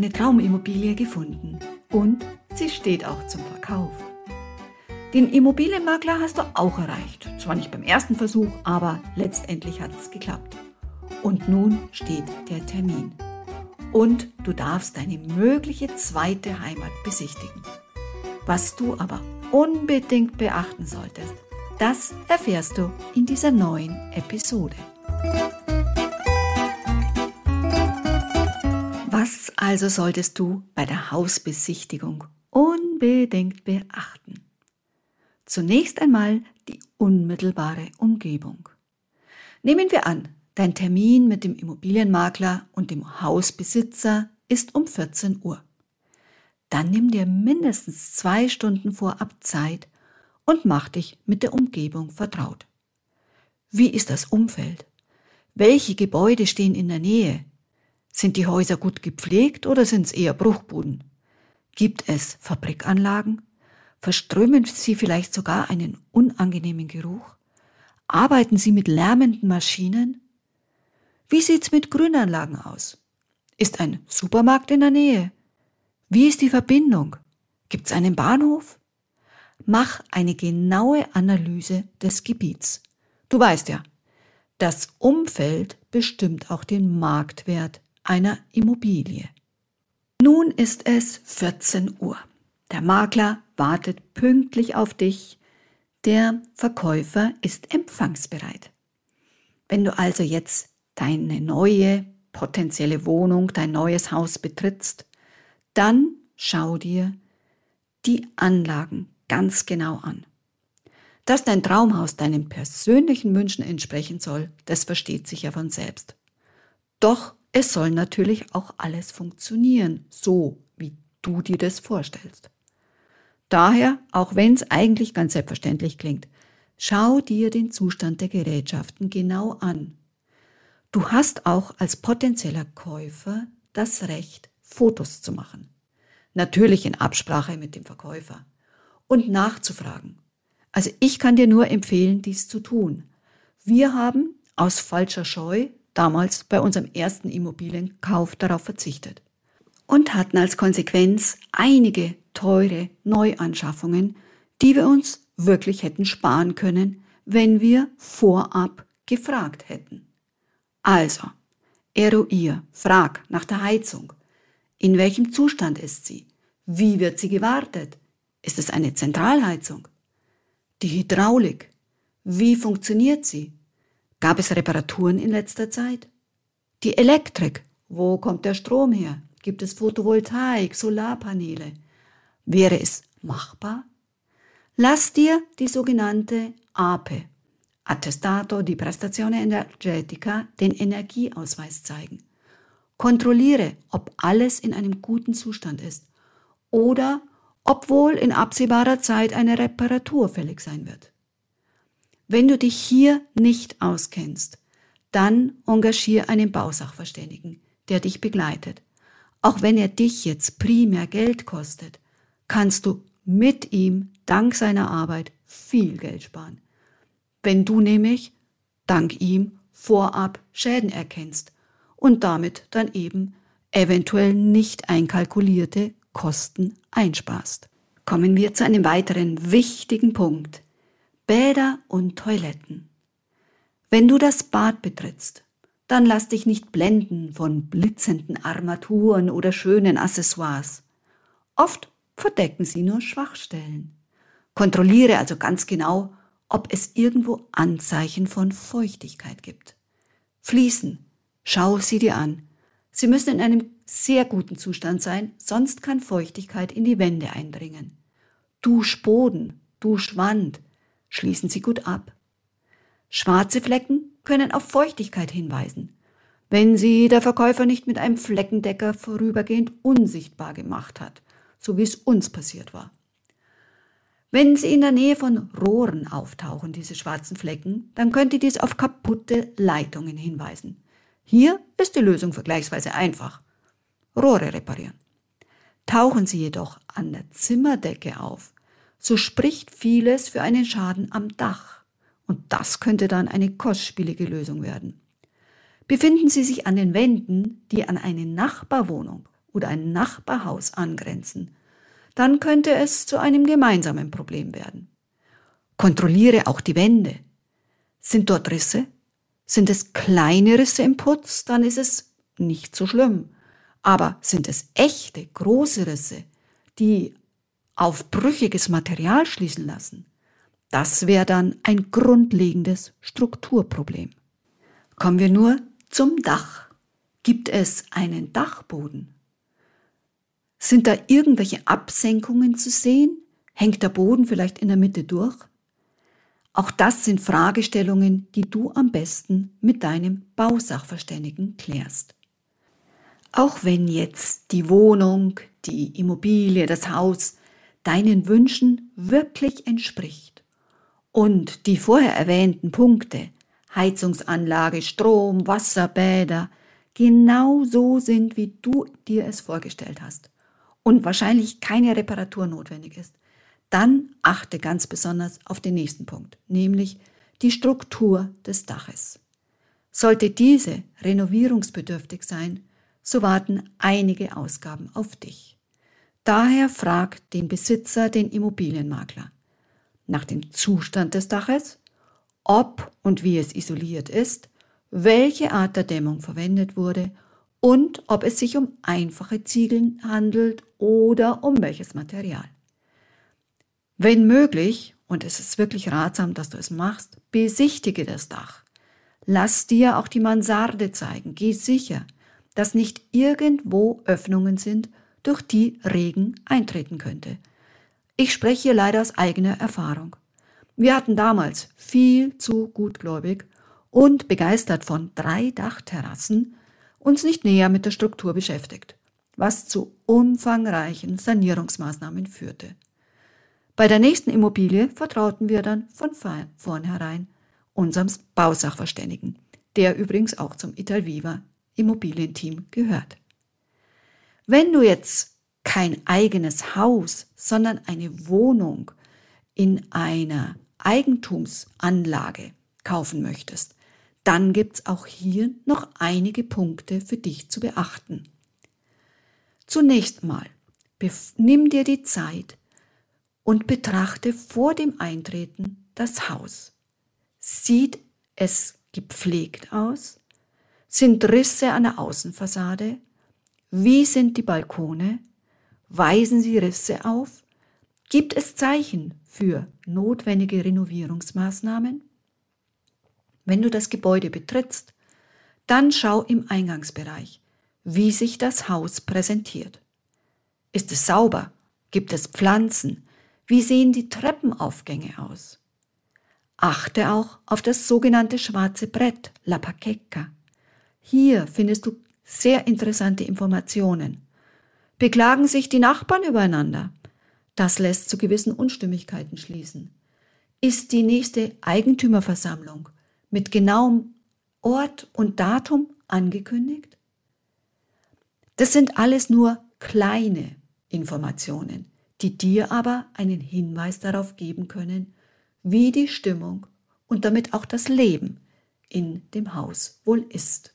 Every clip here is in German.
Deine Traumimmobilie gefunden und sie steht auch zum Verkauf. Den Immobilienmakler hast du auch erreicht. Zwar nicht beim ersten Versuch, aber letztendlich hat es geklappt. Und nun steht der Termin. Und du darfst deine mögliche zweite Heimat besichtigen. Was du aber unbedingt beachten solltest, das erfährst du in dieser neuen Episode. Also solltest du bei der Hausbesichtigung unbedingt beachten? Zunächst einmal die unmittelbare Umgebung. Nehmen wir an, dein Termin mit dem Immobilienmakler und dem Hausbesitzer ist um 14 Uhr. Dann nimm dir mindestens zwei Stunden vorab Zeit und mach dich mit der Umgebung vertraut. Wie ist das Umfeld? Welche Gebäude stehen in der Nähe? Sind die Häuser gut gepflegt oder sind es eher Bruchbuden? Gibt es Fabrikanlagen? Verströmen sie vielleicht sogar einen unangenehmen Geruch? Arbeiten sie mit lärmenden Maschinen? Wie sieht's mit Grünanlagen aus? Ist ein Supermarkt in der Nähe? Wie ist die Verbindung? Gibt's einen Bahnhof? Mach eine genaue Analyse des Gebiets. Du weißt ja, das Umfeld bestimmt auch den Marktwert einer Immobilie. Nun ist es 14 Uhr. Der Makler wartet pünktlich auf dich. Der Verkäufer ist empfangsbereit. Wenn du also jetzt deine neue potenzielle Wohnung, dein neues Haus betrittst, dann schau dir die Anlagen ganz genau an. Dass dein Traumhaus deinen persönlichen Wünschen entsprechen soll, das versteht sich ja von selbst. Doch es soll natürlich auch alles funktionieren, so wie du dir das vorstellst. Daher, auch wenn es eigentlich ganz selbstverständlich klingt, schau dir den Zustand der Gerätschaften genau an. Du hast auch als potenzieller Käufer das Recht, Fotos zu machen. Natürlich in Absprache mit dem Verkäufer. Und nachzufragen. Also ich kann dir nur empfehlen, dies zu tun. Wir haben aus falscher Scheu damals bei unserem ersten Immobilienkauf darauf verzichtet und hatten als Konsequenz einige teure Neuanschaffungen, die wir uns wirklich hätten sparen können, wenn wir vorab gefragt hätten. Also, eruier, frag nach der Heizung. In welchem Zustand ist sie? Wie wird sie gewartet? Ist es eine Zentralheizung? Die Hydraulik. Wie funktioniert sie? Gab es Reparaturen in letzter Zeit? Die Elektrik. Wo kommt der Strom her? Gibt es Photovoltaik, Solarpaneele? Wäre es machbar? Lass dir die sogenannte APE, Attestato di Prestazione Energetica, den Energieausweis zeigen. Kontrolliere, ob alles in einem guten Zustand ist oder ob wohl in absehbarer Zeit eine Reparatur fällig sein wird. Wenn du dich hier nicht auskennst, dann engagier einen Bausachverständigen, der dich begleitet. Auch wenn er dich jetzt primär Geld kostet, kannst du mit ihm dank seiner Arbeit viel Geld sparen. Wenn du nämlich dank ihm vorab Schäden erkennst und damit dann eben eventuell nicht einkalkulierte Kosten einsparst. Kommen wir zu einem weiteren wichtigen Punkt. Bäder und Toiletten. Wenn du das Bad betrittst, dann lass dich nicht blenden von blitzenden Armaturen oder schönen Accessoires. Oft verdecken sie nur Schwachstellen. Kontrolliere also ganz genau, ob es irgendwo Anzeichen von Feuchtigkeit gibt. Fließen, schau sie dir an. Sie müssen in einem sehr guten Zustand sein, sonst kann Feuchtigkeit in die Wände eindringen. Duschboden, Duschwand, schließen Sie gut ab. Schwarze Flecken können auf Feuchtigkeit hinweisen. wenn sie der Verkäufer nicht mit einem Fleckendecker vorübergehend unsichtbar gemacht hat, so wie es uns passiert war. Wenn sie in der Nähe von Rohren auftauchen, diese schwarzen Flecken, dann könnte dies auf kaputte Leitungen hinweisen. Hier ist die Lösung vergleichsweise einfach. Rohre reparieren. Tauchen sie jedoch an der Zimmerdecke auf, so spricht vieles für einen Schaden am Dach. Und das könnte dann eine kostspielige Lösung werden. Befinden Sie sich an den Wänden, die an eine Nachbarwohnung oder ein Nachbarhaus angrenzen, dann könnte es zu einem gemeinsamen Problem werden. Kontrolliere auch die Wände. Sind dort Risse? Sind es kleine Risse im Putz, dann ist es nicht so schlimm. Aber sind es echte, große Risse, die auf brüchiges Material schließen lassen, das wäre dann ein grundlegendes Strukturproblem. Kommen wir nur zum Dach. Gibt es einen Dachboden? Sind da irgendwelche Absenkungen zu sehen? Hängt der Boden vielleicht in der Mitte durch? Auch das sind Fragestellungen, die du am besten mit deinem Bausachverständigen klärst. Auch wenn jetzt die Wohnung, die Immobilie, das Haus deinen Wünschen wirklich entspricht und die vorher erwähnten Punkte Heizungsanlage, Strom, Wasser, Bäder genau so sind, wie du dir es vorgestellt hast und wahrscheinlich keine Reparatur notwendig ist, dann achte ganz besonders auf den nächsten Punkt, nämlich die Struktur des Daches. Sollte diese renovierungsbedürftig sein, so warten einige Ausgaben auf dich. Daher frag den Besitzer, den Immobilienmakler, nach dem Zustand des Daches, ob und wie es isoliert ist, welche Art der Dämmung verwendet wurde und ob es sich um einfache Ziegeln handelt oder um welches Material. Wenn möglich, und es ist wirklich ratsam, dass du es machst, besichtige das Dach. Lass dir auch die Mansarde zeigen. Geh sicher, dass nicht irgendwo Öffnungen sind, durch die Regen eintreten könnte. Ich spreche hier leider aus eigener Erfahrung. Wir hatten damals viel zu gutgläubig und begeistert von drei Dachterrassen uns nicht näher mit der Struktur beschäftigt, was zu umfangreichen Sanierungsmaßnahmen führte. Bei der nächsten Immobilie vertrauten wir dann von vornherein unserem Bausachverständigen, der übrigens auch zum Italviva Immobilienteam gehört. Wenn du jetzt kein eigenes Haus, sondern eine Wohnung in einer Eigentumsanlage kaufen möchtest, dann gibt es auch hier noch einige Punkte für dich zu beachten. Zunächst mal, nimm dir die Zeit und betrachte vor dem Eintreten das Haus. Sieht es gepflegt aus? Sind Risse an der Außenfassade? Wie sind die Balkone? Weisen sie Risse auf? Gibt es Zeichen für notwendige Renovierungsmaßnahmen? Wenn du das Gebäude betrittst, dann schau im Eingangsbereich, wie sich das Haus präsentiert. Ist es sauber? Gibt es Pflanzen? Wie sehen die Treppenaufgänge aus? Achte auch auf das sogenannte schwarze Brett, La Paqueca. Hier findest du sehr interessante Informationen. Beklagen sich die Nachbarn übereinander? Das lässt zu gewissen Unstimmigkeiten schließen. Ist die nächste Eigentümerversammlung mit genauem Ort und Datum angekündigt? Das sind alles nur kleine Informationen, die dir aber einen Hinweis darauf geben können, wie die Stimmung und damit auch das Leben in dem Haus wohl ist.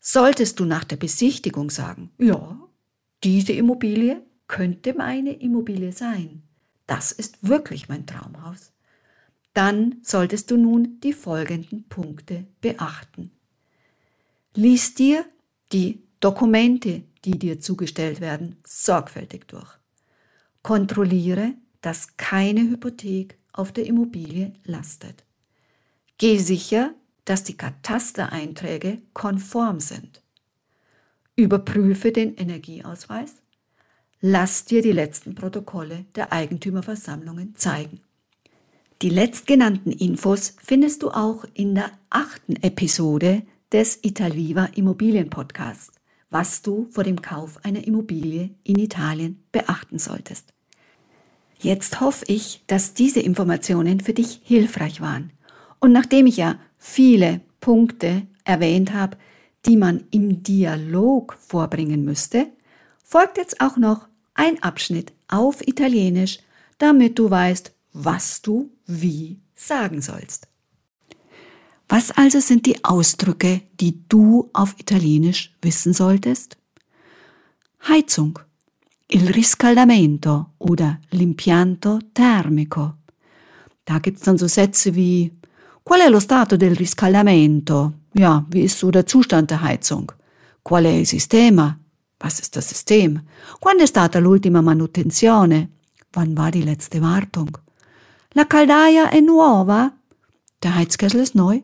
Solltest du nach der Besichtigung sagen, ja, diese Immobilie könnte meine Immobilie sein, das ist wirklich mein Traumhaus, dann solltest du nun die folgenden Punkte beachten. Lies dir die Dokumente, die dir zugestellt werden, sorgfältig durch. Kontrolliere, dass keine Hypothek auf der Immobilie lastet. Geh sicher, dass die Katastereinträge konform sind. Überprüfe den Energieausweis. Lass dir die letzten Protokolle der Eigentümerversammlungen zeigen. Die letztgenannten Infos findest du auch in der achten Episode des Italviva Immobilien Podcasts, was du vor dem Kauf einer Immobilie in Italien beachten solltest. Jetzt hoffe ich, dass diese Informationen für dich hilfreich waren. Und nachdem ich ja viele Punkte erwähnt habe, die man im Dialog vorbringen müsste, folgt jetzt auch noch ein Abschnitt auf Italienisch, damit du weißt, was du wie sagen sollst. Was also sind die Ausdrücke, die du auf Italienisch wissen solltest? Heizung, il riscaldamento oder l'impianto termico. Da gibt's dann so Sätze wie Qual è lo stato del riscaldamento? Ja, wie ist so der Zustand der Heizung? Qual è il sistema? Was ist das System? Quando è stata l'ultima manutenzione? Wann war die letzte Wartung? La caldaia è nuova? Der Heizkessel ist neu.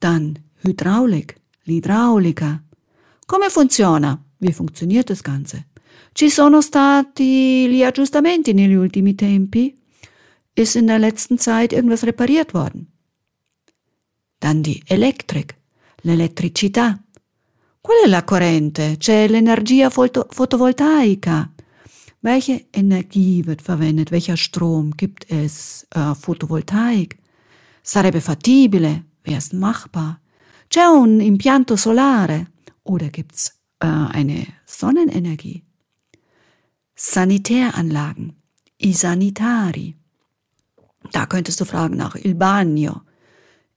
Dann Hydraulik, l'idraulica. Come funziona? Wie funktioniert das Ganze? Ci sono stati gli aggiustamenti negli ultimi tempi? Ist in der letzten Zeit irgendwas repariert worden? Dann die Elektrik, l'elettricità. Qual è la corrente? C'è l'energia fotovoltaica. Welche Energie wird verwendet? Welcher Strom gibt es? Äh, Photovoltaik. Sarebbe fattibile. Wäre es machbar? C'è un impianto solare. Oder gibt's äh, eine Sonnenenergie? Sanitäranlagen. I sanitari. Da könntest du fragen nach il bagno,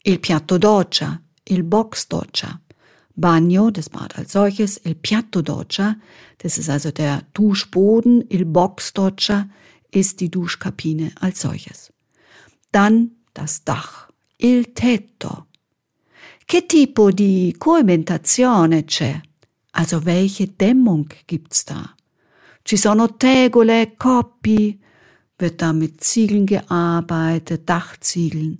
il piatto doccia, il box doccia. Bagno, das Bad als solches, il piatto doccia, das ist also der Duschboden, il box doccia ist die Duschkabine als solches. Dann das Dach, il tetto. Che tipo di coibentazione c'è? Also welche Dämmung gibt's da? Ci sono tegole, coppi, wird da mit Ziegeln gearbeitet, Dachziegeln.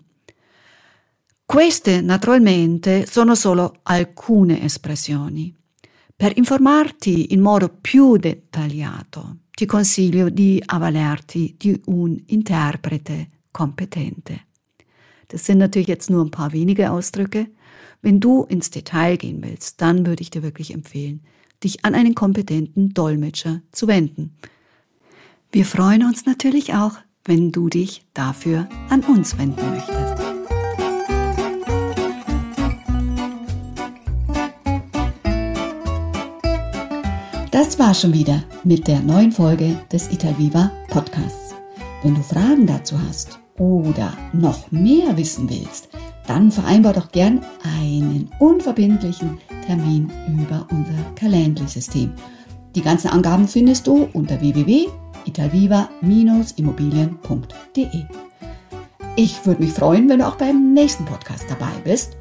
Queste naturalmente sono solo alcune espressioni. Per informarti in modo più dettagliato ti consiglio di avvalerti di un interprete kompetente. Das sind natürlich jetzt nur ein paar wenige Ausdrücke. Wenn du ins Detail gehen willst, dann würde ich dir wirklich empfehlen, dich an einen kompetenten Dolmetscher zu wenden. Wir freuen uns natürlich auch, wenn du dich dafür an uns wenden möchtest. Das war schon wieder mit der neuen Folge des Italviva Podcasts. Wenn du Fragen dazu hast oder noch mehr wissen willst, dann vereinbar doch gern einen unverbindlichen Termin über unser Calendly-System. Die ganzen Angaben findest du unter www.italviva-immobilien.de. Ich würde mich freuen, wenn du auch beim nächsten Podcast dabei bist.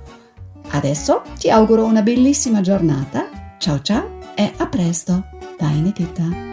Adesso ti auguro una bellissima giornata. Ciao ciao e a presto, deine Gitta.